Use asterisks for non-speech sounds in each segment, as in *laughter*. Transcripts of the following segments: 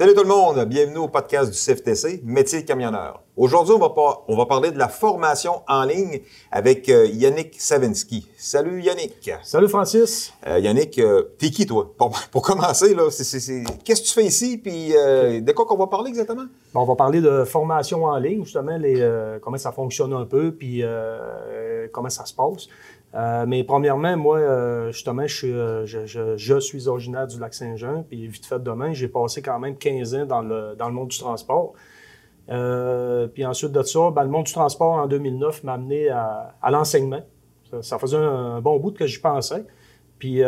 Salut tout le monde, bienvenue au podcast du CFTC, métier de camionneur. Aujourd'hui, on va, on va parler de la formation en ligne avec euh, Yannick Savinsky. Salut Yannick. Salut Francis. Euh, Yannick, euh, t'es qui toi? Pour, pour commencer, là, c'est, qu'est-ce que tu fais ici? Puis euh, de quoi qu'on va parler exactement? Bon, on va parler de formation en ligne, justement, les, comment ça fonctionne un peu, puis comment ça se passe. Euh, mais premièrement, moi, euh, justement, je suis, euh, je, suis originaire du Lac-Saint-Jean, puis vite fait demain, j'ai passé quand même 15 ans dans le, dans le monde du transport. Puis ensuite de ça, ben, le monde du transport en 2009 m'a amené à, l'enseignement. Ça, faisait un, bon bout que j'y pensais. Puis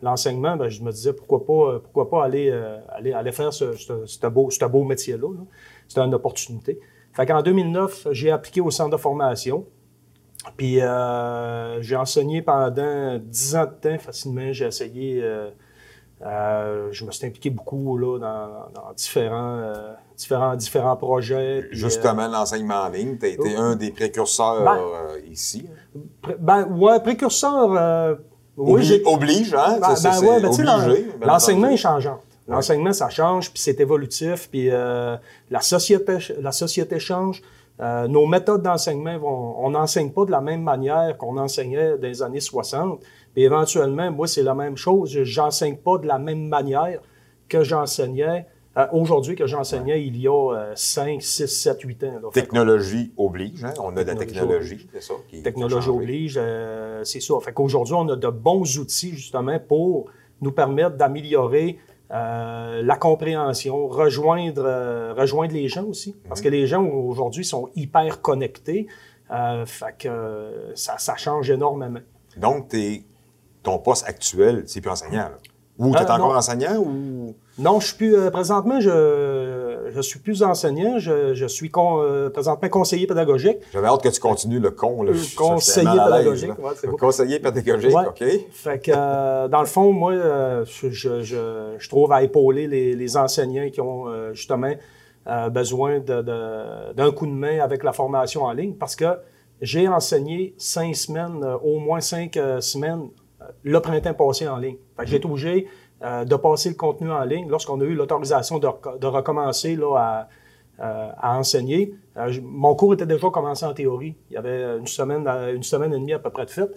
l'enseignement, ben, je me disais pourquoi pas, pourquoi pas aller, aller, aller faire ce, beau, beau métier-là. là. C'était une opportunité. Fait qu'en 2009, j'ai appliqué au centre de formation. Puis euh, j'ai enseigné pendant 10 ans de temps facilement. J'ai essayé. euh, euh, je me suis impliqué beaucoup là, dans, dans différents, différents, différents projets. puis, Justement, l'enseignement en ligne, tu as été oh. un des précurseurs Ben. ici. pré- ben, ouais, précurseur. oui, Obli- oblige, hein? Ben, ben ouais, ben, tu sais, l'en- obligé, L'enseignement est changeant. L'enseignement, ça change, puis c'est évolutif, puis la, société, la société change. Euh, nos méthodes d'enseignement, vont, on n'enseigne pas de la même manière qu'on enseignait dans les années 60. Puis éventuellement, moi, c'est la même chose. Je- J'enseigne pas de la même manière que j'enseignais euh, aujourd'hui, que j'enseignais il y a euh, 5, 6, 7, 8 ans. là. Technologie oblige, hein? On a de la Technologie c'est ça? qui- Technologie oblige, euh, c'est ça. Fait qu'aujourd'hui, on a de bons outils justement pour nous permettre d'améliorer euh, la compréhension, rejoindre, euh, rejoindre les gens aussi. Parce que les gens aujourd'hui sont hyper connectés. Euh, fait que ça, ça change énormément. Donc, t'es- ton poste actuel, c'est plus enseignant, là. Ou tu es encore non. enseignant ou? Non, je suis plus présentement, je, je suis plus enseignant. Je, je suis con- euh, présentement conseiller pédagogique. J'avais hâte que tu continues le con, là. Euh, Je- conseiller pédagogique, ouais, c'est. Conseiller pédagogique, Ouais. OK. Fait que, euh, dans le fond, moi, euh, je, je, je, je trouve à épauler les, les enseignants qui ont euh, justement euh, besoin de- de- d'un coup de main avec la formation en ligne parce que j'ai enseigné cinq semaines, euh, au moins cinq euh, semaines, euh, le printemps passé en ligne. Fait que j'ai été obligé euh, de passer le contenu en ligne lorsqu'on a eu l'autorisation de, rec- de recommencer là, à, euh, à enseigner. Euh, mon cours était déjà commencé en théorie. Il y avait une semaine, une semaine et demie à peu près de fait.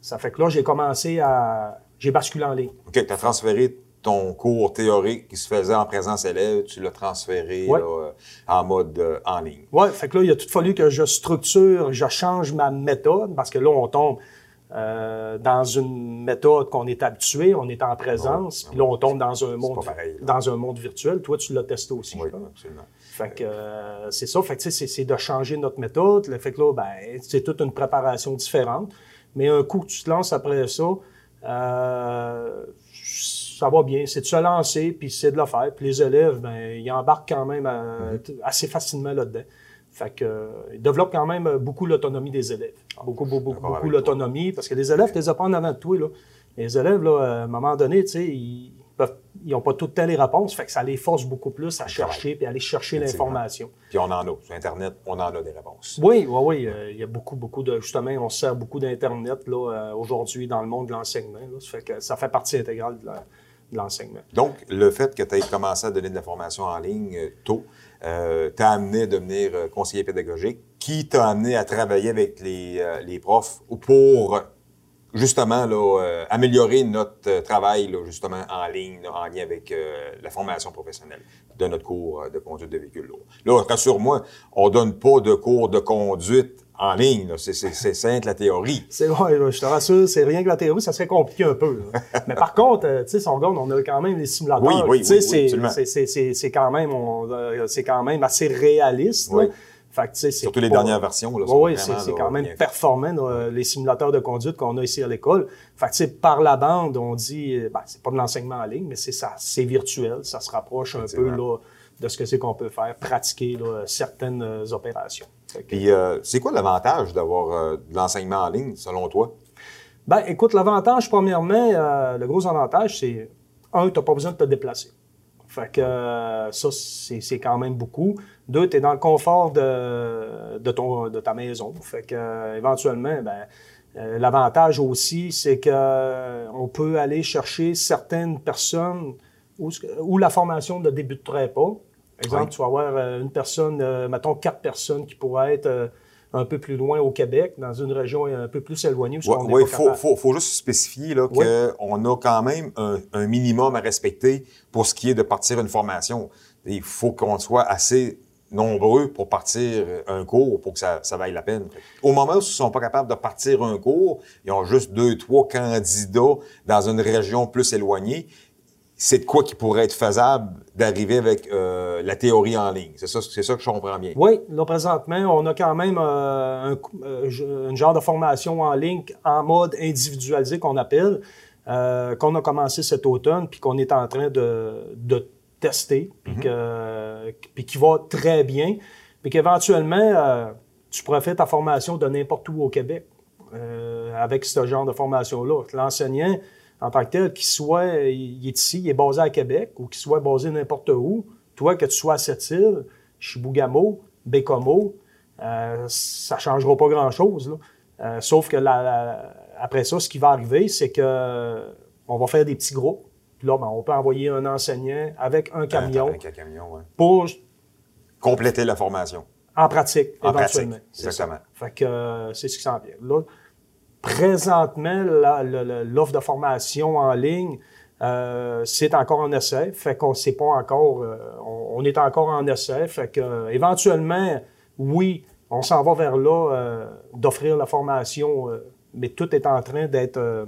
Ça fait que là, j'ai commencé à. J'ai basculé en ligne. OK, tu as transféré ton cours théorique qui se faisait en présence élève, tu l'as transféré Ouais. là, en mode euh, en ligne. Ouais, fait que là, il a tout fallu que je structure, je change ma méthode, parce que là, on tombe euh, dans une méthode qu'on est habitué, on est en présence, Ouais, puis là, on tombe dans un monde, pareil, dans un monde virtuel. Toi, tu l'as testé aussi, Oui, absolument. Fait que euh, c'est ça. Fait que c'est, c'est de changer notre méthode. Le fait que là, ben, c'est toute une préparation différente. Mais un coup que tu te lances après ça, euh, ça va bien. C'est de se lancer, puis c'est de le faire. Puis les élèves, ben, ils embarquent quand même euh, t- assez facilement là-dedans. Fait que, euh, ils développent quand même euh, beaucoup l'autonomie des élèves. Beaucoup, beaucoup, beaucoup, beaucoup toi. l'autonomie. Parce que les élèves, tu les apprends en avant de toi. Là. Les élèves, là, à un moment donné, tu sais, ils n'ont pas tout le temps les réponses. Fait que ça les force beaucoup plus à chercher puis aller chercher l'information. Puis on en a. Sur Internet, on en a des réponses. Oui, oui, oui. euh, il y a beaucoup, beaucoup de. Justement, on se sert beaucoup d'Internet là, euh, aujourd'hui dans le monde de l'enseignement. là. Ça fait que ça fait partie intégrale de, la- Donc, le fait que tu aies commencé à donner de la formation en ligne euh, tôt euh, t'a amené à devenir euh, conseiller pédagogique, qui t'a amené à travailler avec les, les profs pour justement là, améliorer notre travail là, justement en ligne, en lien avec la formation professionnelle de notre cours de conduite de véhicules lourds. Là, rassure-moi, on donne pas de cours de conduite en ligne. C'est, c'est, c'est simple la théorie. C'est ouais, je te rassure, c'est rien que la théorie, ça serait compliqué un peu. *laughs* Mais par contre, euh, tu sais, si on regarde, on a quand même les simulateurs. Oui, oui, oui, oui, c'est- absolument. c'est- c'est- c'est- c'est quand même, euh, c'est quand même assez réaliste. là. Oui. Fait que, Surtout les pas- dernières versions. Là, Oui, c'est quand même bien performant, là, les simulateurs de conduite qu'on a ici à l'école. Fait que, tu sais, par la bande, on dit, euh, ben, c'est pas de l'enseignement en ligne, mais c'est ça, c'est virtuel, ça se rapproche un peu là, de ce que c'est qu'on peut faire, pratiquer là, certaines euh, opérations. Que, Puis, euh, c'est quoi l'avantage d'avoir euh, de l'enseignement en ligne, selon toi? Ben, écoute, l'avantage, premièrement, euh, le gros avantage, c'est, un, tu n'as pas besoin de te déplacer. Fait que ça, c'est c'est quand même beaucoup. Deux, tu es dans le confort de, de, ton, de ta maison. Fait que éventuellement, ben, l'avantage aussi, c'est que euh, on peut aller chercher certaines personnes où, où la formation ne débuterait pas. Par exemple, Oui. tu vas avoir euh, une personne, euh, mettons quatre personnes qui pourraient être euh, un peu plus loin au Québec, dans une région un peu plus éloignée. Oui, il faut, faut, faut juste spécifier là, Oui. qu'on a quand même un, un minimum à respecter pour ce qui est de partir une formation. Il faut qu'on soit assez nombreux pour partir un cours pour que ça, ça vaille la peine. Au moment où ils ne sont pas capables de partir un cours, ils ont juste deux, trois candidats dans une région plus éloignée. C'est de quoi qui pourrait être faisable d'arriver avec euh, la théorie en ligne. C'est ça, c'est ça que je comprends bien. Oui, là, présentement, on a quand même euh, un, euh, une genre de formation en ligne en mode individualisé qu'on appelle, euh, qu'on a commencé cet automne, puis qu'on est en train de, de tester, puis, puis qui va très bien, puis qu'éventuellement, euh, tu pourrais faire ta formation de n'importe où au Québec euh, avec ce genre de formation-là. L'enseignant, en tant que tel, qu'il soit, il est ici, il est basé à Québec, ou qu'il soit basé n'importe où, toi, que tu sois à Sept-Îles, Chibougamau, Bécomo, euh, ça changera pas grand-chose. Euh, sauf que la- la- après ça, ce qui va arriver, c'est que euh, on va faire des petits groupes. Puis là, ben, on peut envoyer un enseignant avec un camion Avec un camion, ouais. pour Compléter la formation. en pratique, En éventuellement. pratique, exactement. ça. Fait que euh, c'est ce qui s'en vient. Là, présentement, l'offre de formation en ligne, euh, c'est encore en essai. Fait qu'on sait pas encore, euh, on, est encore en essai. Fait que euh, éventuellement, oui, on s'en va vers là euh, d'offrir la formation, euh, mais tout est en train d'être,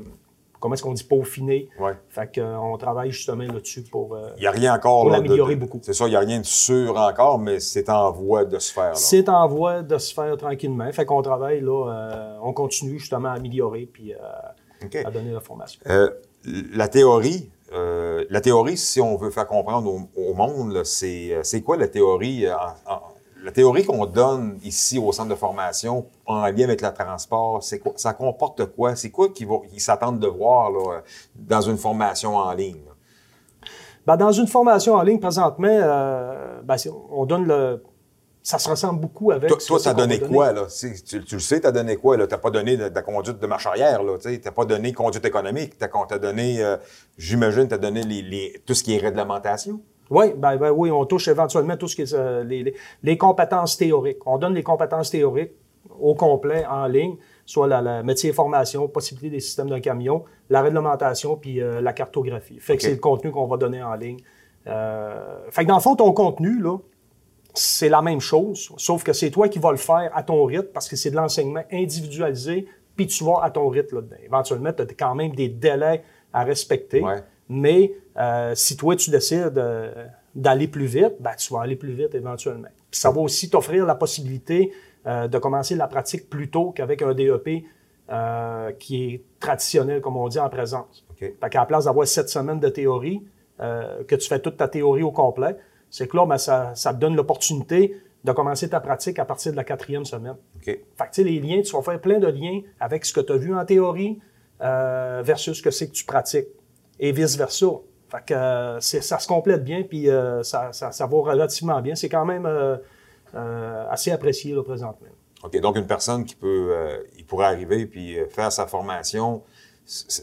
comment est-ce qu'on dit, peaufiné. Ouais. Fait qu'on travaille justement là-dessus pour. euh, Il n'y a rien encore. Pour là, de- l'améliorer de- beaucoup. C'est ça, il n'y a rien de sûr encore, mais c'est en voie de se faire. là. C'est en voie de se faire tranquillement. Fait qu'on travaille là, euh, on continue justement à améliorer puis euh, à donner la formation. Euh, la théorie, euh, la théorie, si on veut faire comprendre au, au monde, là, c'est, euh, c'est quoi la théorie? euh, en- en- la théorie qu'on donne ici au centre de formation en lien avec le transport, c'est quoi, ça comporte quoi? C'est quoi qu'ils vont- ils s'attendent de voir là, dans une formation en ligne? Ben, dans une formation en ligne présentement, euh, ben, on donne le. Ça se ressemble beaucoup avec. Toi, toi, va donner donner. quoi, là? Tu, tu le sais, t'as donné quoi, là? T'as pas donné de, la conduite de marche arrière, là, tu. T'as pas donné conduite économique. T'as, t'as donné, euh, j'imagine, t'as donné les, les- tout ce qui est réglementation? Oui, ben, ben oui, on touche éventuellement tout ce qui est euh, les, les- les compétences théoriques. On donne les compétences théoriques au complet en ligne, soit la, la métier formation, possibilité des systèmes d'un camion, la réglementation puis euh, la cartographie. Fait que c'est le contenu qu'on va donner en ligne. Euh, fait que dans le fond, ton contenu, là, c'est la même chose, sauf que c'est toi qui vas le faire à ton rythme parce que c'est de l'enseignement individualisé, puis tu vas à ton rythme là-dedans. Éventuellement, tu as quand même des délais à respecter, Ouais. Mais euh, si toi, tu décides euh, d'aller plus vite, ben, tu vas aller plus vite éventuellement. Puis ça va aussi t'offrir la possibilité euh, de commencer la pratique plus tôt qu'avec un DEP qui est traditionnel, comme on dit, en présence. OK. Fait qu'à la place d'avoir sept semaines de théorie, que tu fais toute ta théorie au complet, c'est que là, ben, ça, ça te donne l'opportunité de commencer ta pratique à partir de la quatrième semaine. Fait que, les liens, tu vas faire plein de liens avec ce que tu as vu en théorie versus ce que c'est que tu pratiques et vice-versa. Fait que euh, ça se complète bien, puis euh, ça, ça, ça va relativement bien. C'est quand même euh, assez apprécié là, présentement. OK. Donc, une personne qui peut, il pourrait arriver puis faire sa formation,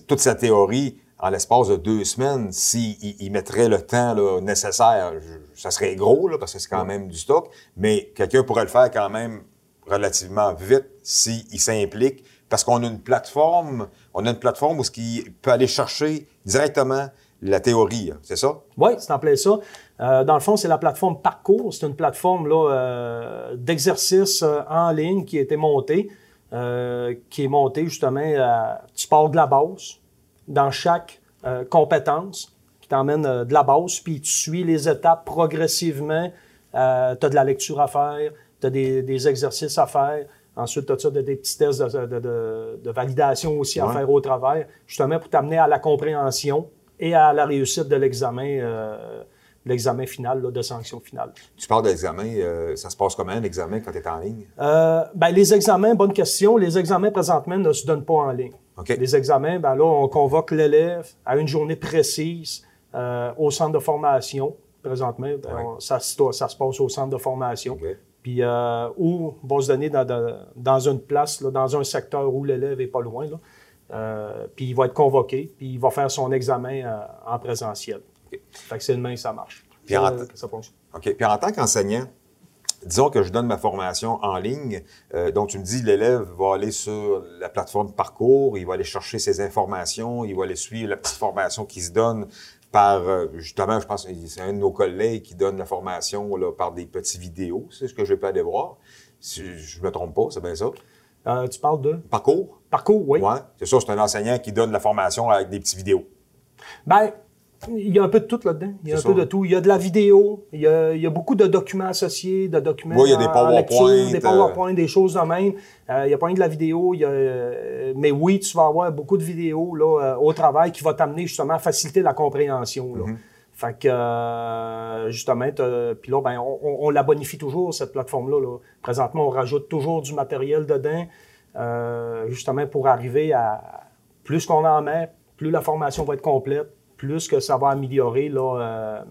toute sa théorie, en l'espace de deux semaines, s'il il- il mettrait le temps là, nécessaire, je- ça serait gros, là, parce que c'est quand même du stock, mais quelqu'un pourrait le faire quand même relativement vite s'il s'implique, parce qu'on a une plateforme, on a une plateforme où ce qui peut aller chercher directement la théorie, hein, c'est ça? Oui, c'est en plein ça. Euh, dans le fond, c'est la plateforme Parcours. C'est une plateforme là, euh, d'exercices euh, en ligne qui a été montée, qui est montée justement, à, tu pars de la base dans chaque compétence qui t'emmène de la base, puis tu suis les étapes progressivement. Tu as de la lecture à faire, tu as des exercices à faire. Ensuite, tu as des petits tests de, de- de- validation aussi à faire au travers, justement pour t'amener à la compréhension et à la réussite de l'examen, euh, l'examen final, là, de sanction finale. Tu parles d'examen, euh, ça se passe comment, l'examen, quand tu es en ligne? Euh, ben, les examens, bonne question. Les examens présentement ne se donnent pas en ligne. Les examens, ben là, on convoque l'élève à une journée précise euh, au centre de formation. Présentement, ben, Ouais. on- ça, se- ça se passe au centre de formation. Puis euh, où va se donner dans, dans- dans une place, là, dans un secteur où l'élève est pas loin. Là. Euh, puis il va être convoqué, puis il va faire son examen euh, en présentiel. Fait que c'est demain ça marche. Puis en Ça. Puis en tant qu'enseignant, disons que je donne ma formation en ligne, euh, donc tu me dis l'élève va aller sur la plateforme Parcours, il va aller chercher ses informations, il va aller suivre la petite formation qui se donne par, euh, justement, je pense que c'est un de nos collègues qui donne la formation là, par des petites vidéos, c'est ce que je peux aller voir. Si je me trompe pas, c'est bien ça. Euh, tu parles de? Parcours? parcours, oui. Ouais. C'est ça, c'est un enseignant qui donne la formation avec des petites vidéos. Ben, il y a un peu de tout là-dedans. Il y a un peu de tout. Il y a de la vidéo, il y a, il y a beaucoup de documents associés, de documents Oui, il y a des en PowerPoint, lecture, des euh, PowerPoint, des choses de même. Euh, il y a pas rien de la vidéo. il y a, euh, mais oui, tu vas avoir beaucoup de vidéos là, au travail qui va t'amener justement à faciliter la compréhension. Là. Mm-hmm. Fait que, justement, puis là, ben, on, on- on la bonifie toujours, cette plateforme-là. là. Présentement, on rajoute toujours du matériel dedans, justement pour arriver à... Plus qu'on en met, plus la formation va être complète, plus que ça va améliorer, là, euh,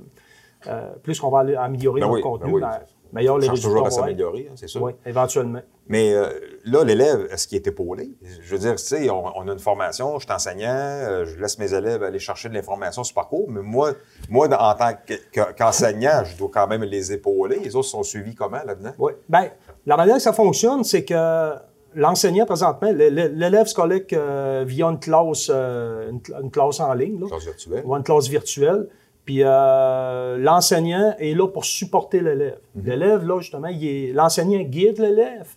euh, plus qu'on va améliorer Ben notre oui, contenu, ben oui. ben, meilleur les résultats toujours à s'améliorer, hein, c'est sûr. Oui, éventuellement. Mais euh, là, l'élève, est-ce qu'il est épaulé? Je veux dire, tu sais, on, on a une formation, je suis enseignant, euh, je laisse mes élèves aller chercher de l'information sur parcours, mais moi, moi en tant que- que- qu'enseignant, je dois quand même les épauler. Les autres sont suivis comment là-dedans? Oui. Ben, la manière que ça fonctionne, c'est que l'enseignant, présentement, l'élève se collecte euh, via une classe, euh, une, cl- une classe en ligne, là, Classe virtuelle. ou une classe virtuelle. Puis euh, l'enseignant est là pour supporter l'élève. Mhm. L'élève, là, justement, l'enseignant guide l'élève,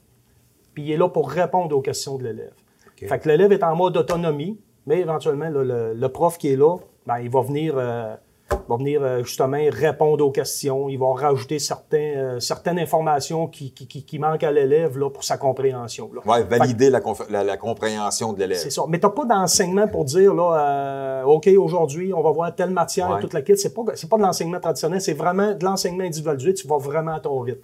puis il est là pour répondre aux questions de l'élève. Fait que l'élève est en mode autonomie, mais éventuellement, là, le, le prof qui est là, ben, il va venir, euh, va venir euh, justement répondre aux questions. Il va rajouter certains, euh, certaines informations qui, qui, qui- manquent à l'élève là, pour sa compréhension. Oui, valider la, la- la compréhension de l'élève. C'est ça. Mais tu n'as pas d'enseignement pour dire, là, euh, OK, aujourd'hui, on va voir telle matière, Ouais. toute la kit. C'est pas, c'est pas de l'enseignement traditionnel, c'est vraiment de l'enseignement individualisé. Tu vas vraiment à ton rythme.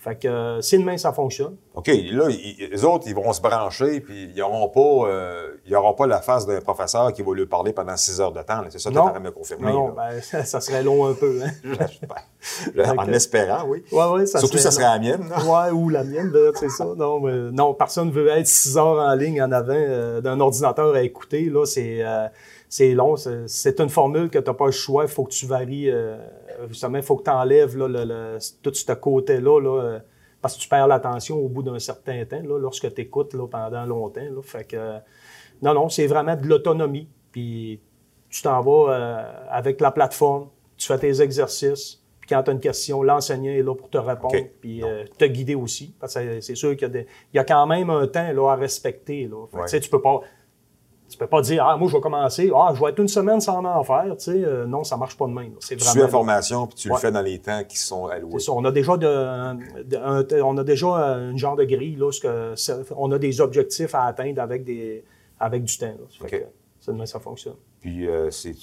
Fait que euh, si demain ça fonctionne, OK, là, ils- les autres, ils vont se brancher, puis ils n'auront pas, euh, ils auront pas la face d'un professeur qui va lui parler pendant six heures de temps. C'est ça que tu de me confirmer. non, ben, ça, serait long un peu. Hein? *laughs* J'espère. en espérant, oui. Ouais, ouais, ça Surtout, ça serait la mienne. Ouais, ou la mienne, c'est ça. Non, mais, non, personne veut être six heures en ligne en avant euh, d'un ordinateur à écouter. Là, c'est, c'est long. C'est, c'est une formule que tu n'as pas le choix. Il faut que tu varies. Justement, il faut que tu enlèves là, le, le- tout ce côté-là. Là, euh, parce que tu perds l'attention au bout d'un certain temps, là, lorsque tu écoutes pendant longtemps. Là, fait que, non, non, c'est vraiment de l'autonomie. Puis tu t'en vas euh, avec la plateforme, tu fais tes exercices, puis quand tu as une question, l'enseignant est là pour te répondre, OK. puis euh, te guider aussi. Parce que c'est- sûr qu'il y y a quand même un temps là, à respecter. Là. Fait Ouais. tu peux pas. Tu peux pas dire, ah, moi, je vais commencer, ah, je vais être une semaine sans en faire, tu sais. Euh, non, ça marche pas de même. C'est Tu suis vraiment. la formation, puis tu Ouais. le fais dans les temps qui sont alloués. C'est ça. On a déjà de, de- un- on a déjà un genre de grille là, ce que on a des objectifs à atteindre avec des avec du temps. Là. Ça fait OK. que C'est de même que ça fonctionne. Puis euh, c'est-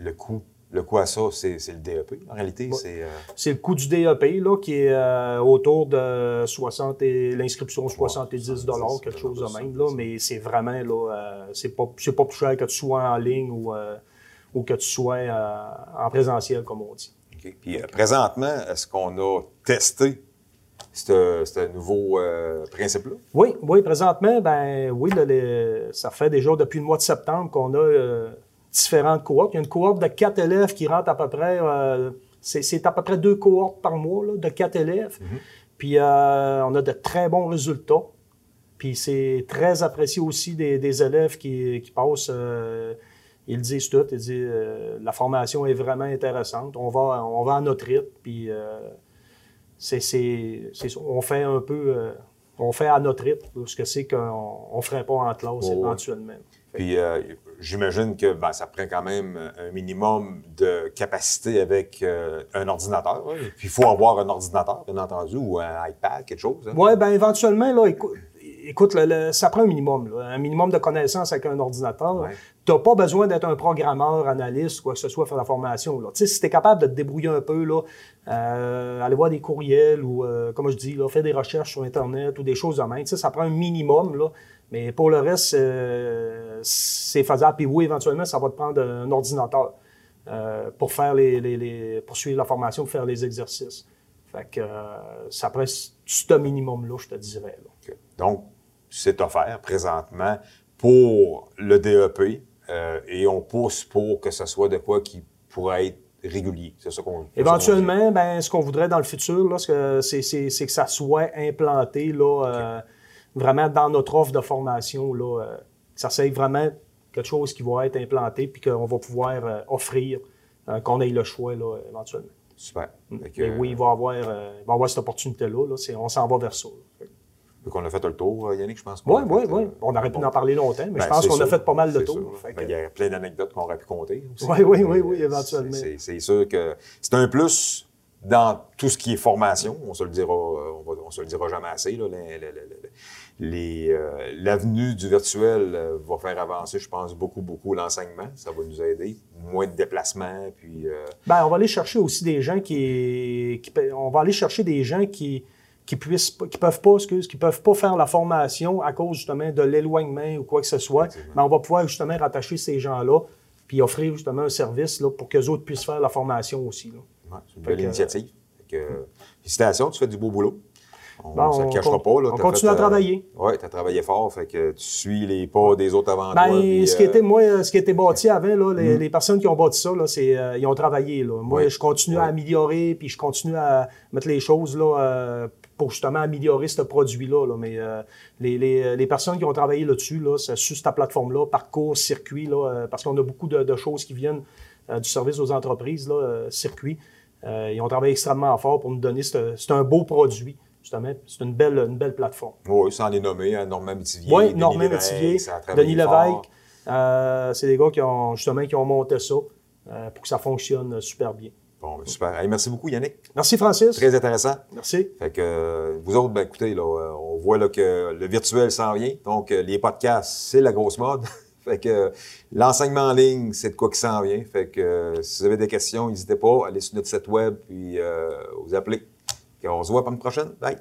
le coût. Le coût à ça, c'est le DEP. En réalité, c'est. euh, C'est le coût du DEP là, qui est euh, autour de 60 et l'inscription 70 dollars, quelque chose de même. Là, mais c'est vraiment là, euh, c'est pas c'est pas plus cher que tu sois en ligne ou, ou que tu sois en présentiel, comme on dit. OK. Puis présentement, est-ce qu'on a testé ce ce nouveau euh, principe-là? Oui, oui, présentement, ben oui, là, les- ça fait déjà depuis le mois de septembre qu'on a euh, différentes cohortes. Il y a une cohorte de quatre élèves qui rentrent à peu près, euh, c'est à peu près deux cohortes par mois là, de quatre élèves. Puis euh, on a de très bons résultats. Puis c'est très apprécié aussi des, des élèves qui, qui passent. euh, ils disent tout. Ils disent la formation est vraiment intéressante. On va, on va à notre rythme. Puis c'est, on fait un peu, on fait à notre rythme, ce que c'est qu'on ne ferait pas en classe Oh, ouais. Puis euh, j'imagine que ben, ça prend quand même un minimum de capacité avec euh, un ordinateur. Puis il faut avoir un ordinateur, bien entendu, ou un iPad, quelque chose. hein. Oui, bien éventuellement, là, écou- écoute, le- le- ça prend un minimum, là, un minimum de connaissances avec un ordinateur. Ouais. Tu n'as pas besoin d'être un programmeur, analyste, quoi que ce soit, faire la formation. Là. Tu sais, si tu es capable de te débrouiller un peu, là, euh, aller voir des courriels ou, comme je dis, là, faire des recherches sur Internet ou des choses de même, tu sais, ça prend un minimum. Là, mais pour le reste, euh, c'est faisable. Puis oui, éventuellement, ça va te prendre un ordinateur euh, pour faire les, les, les- pour suivre la formation, pour faire les exercices. Fait que euh, ça prend ce minimum-là, je te dirais. là. Donc, c'est offert présentement pour le DEP euh, et on pousse pour que ce soit de quoi qui pourrait être régulier. C'est ça qu'on. Éventuellement, ben, ce qu'on voudrait dans le futur, c'est, que ça soit implanté là, vraiment dans notre offre de formation. Là, euh, que ça soit vraiment quelque chose qui va être implanté puis qu'on va pouvoir euh, offrir, qu'on ait le choix là, éventuellement. Super. Mm. oui, il va y avoir, avoir cette opportunité-là. Là, on s'en va vers ça. qu'on a fait le tour, Yannick, je pense. Oui, oui, oui. On aurait pu en parler longtemps, mais je ben, pense qu'on a fait pas mal de tours. Ben, il y a plein d'anecdotes qu'on aurait pu compter. Oui, oui, oui, oui, éventuellement. C'est sûr que c'est un plus dans tout ce qui est formation. On se le dira, on, se le dira jamais assez. L'avenue du virtuel euh, va faire avancer, je pense, beaucoup, beaucoup l'enseignement. Ça va nous aider. Moins de déplacements, puis... Euh, ben, on va aller chercher aussi des gens qui, qui... On va aller chercher des gens qui qui puissent qui peuvent pas excuse, qui peuvent pas faire la formation à cause justement de l'éloignement ou quoi que ce soit, mais on va pouvoir justement rattacher ces gens-là puis offrir justement un service là, pour que les autres puissent faire la formation aussi. c'est une belle initiative. félicitations, tu fais du beau boulot. On ne cachera pas. Là, on continue à travailler. Oui, tu as travaillé fort, fait que tu suis les pas des autres avant ben, toi. ce, qui était, euh, moi, ce qui était bâti avant, là, les, mm. les, personnes qui ont bâti ça, là, c'est, euh, ils ont travaillé. Là. Moi, je continue à améliorer, puis je continue à mettre les choses là, euh, pour justement améliorer ce produit-là. Là. Mais euh, les, les, les, personnes qui ont travaillé là-dessus, là, sur cette plateforme-là, parcours, circuit, là, euh, parce qu'on a beaucoup de, de, choses qui viennent euh, du service aux entreprises, là, circuit. ils ont travaillé extrêmement fort pour nous donner. C'est un beau produit. Justement, c'est une belle, une belle plateforme. Oui, sans les nommer, hein, Normand Métivier. Oui, Normand Métivier, Denis Lévesque. c'est des gars qui ont justement qui ont monté ça pour que ça fonctionne super bien. Bon, ben, super. merci beaucoup, Yannick. Merci, Francis. Très intéressant. Merci. Fait que euh, vous autres, ben, écoutez, là, euh, on voit là, que le virtuel s'en vient. Donc, euh, les podcasts, c'est la grosse mode. *laughs* fait que l'enseignement en ligne, c'est de quoi qui s'en vient. Fait que si vous avez des questions, n'hésitez pas, allez sur notre site web puis vous appelez. On se voit pour une prochaine. Bye.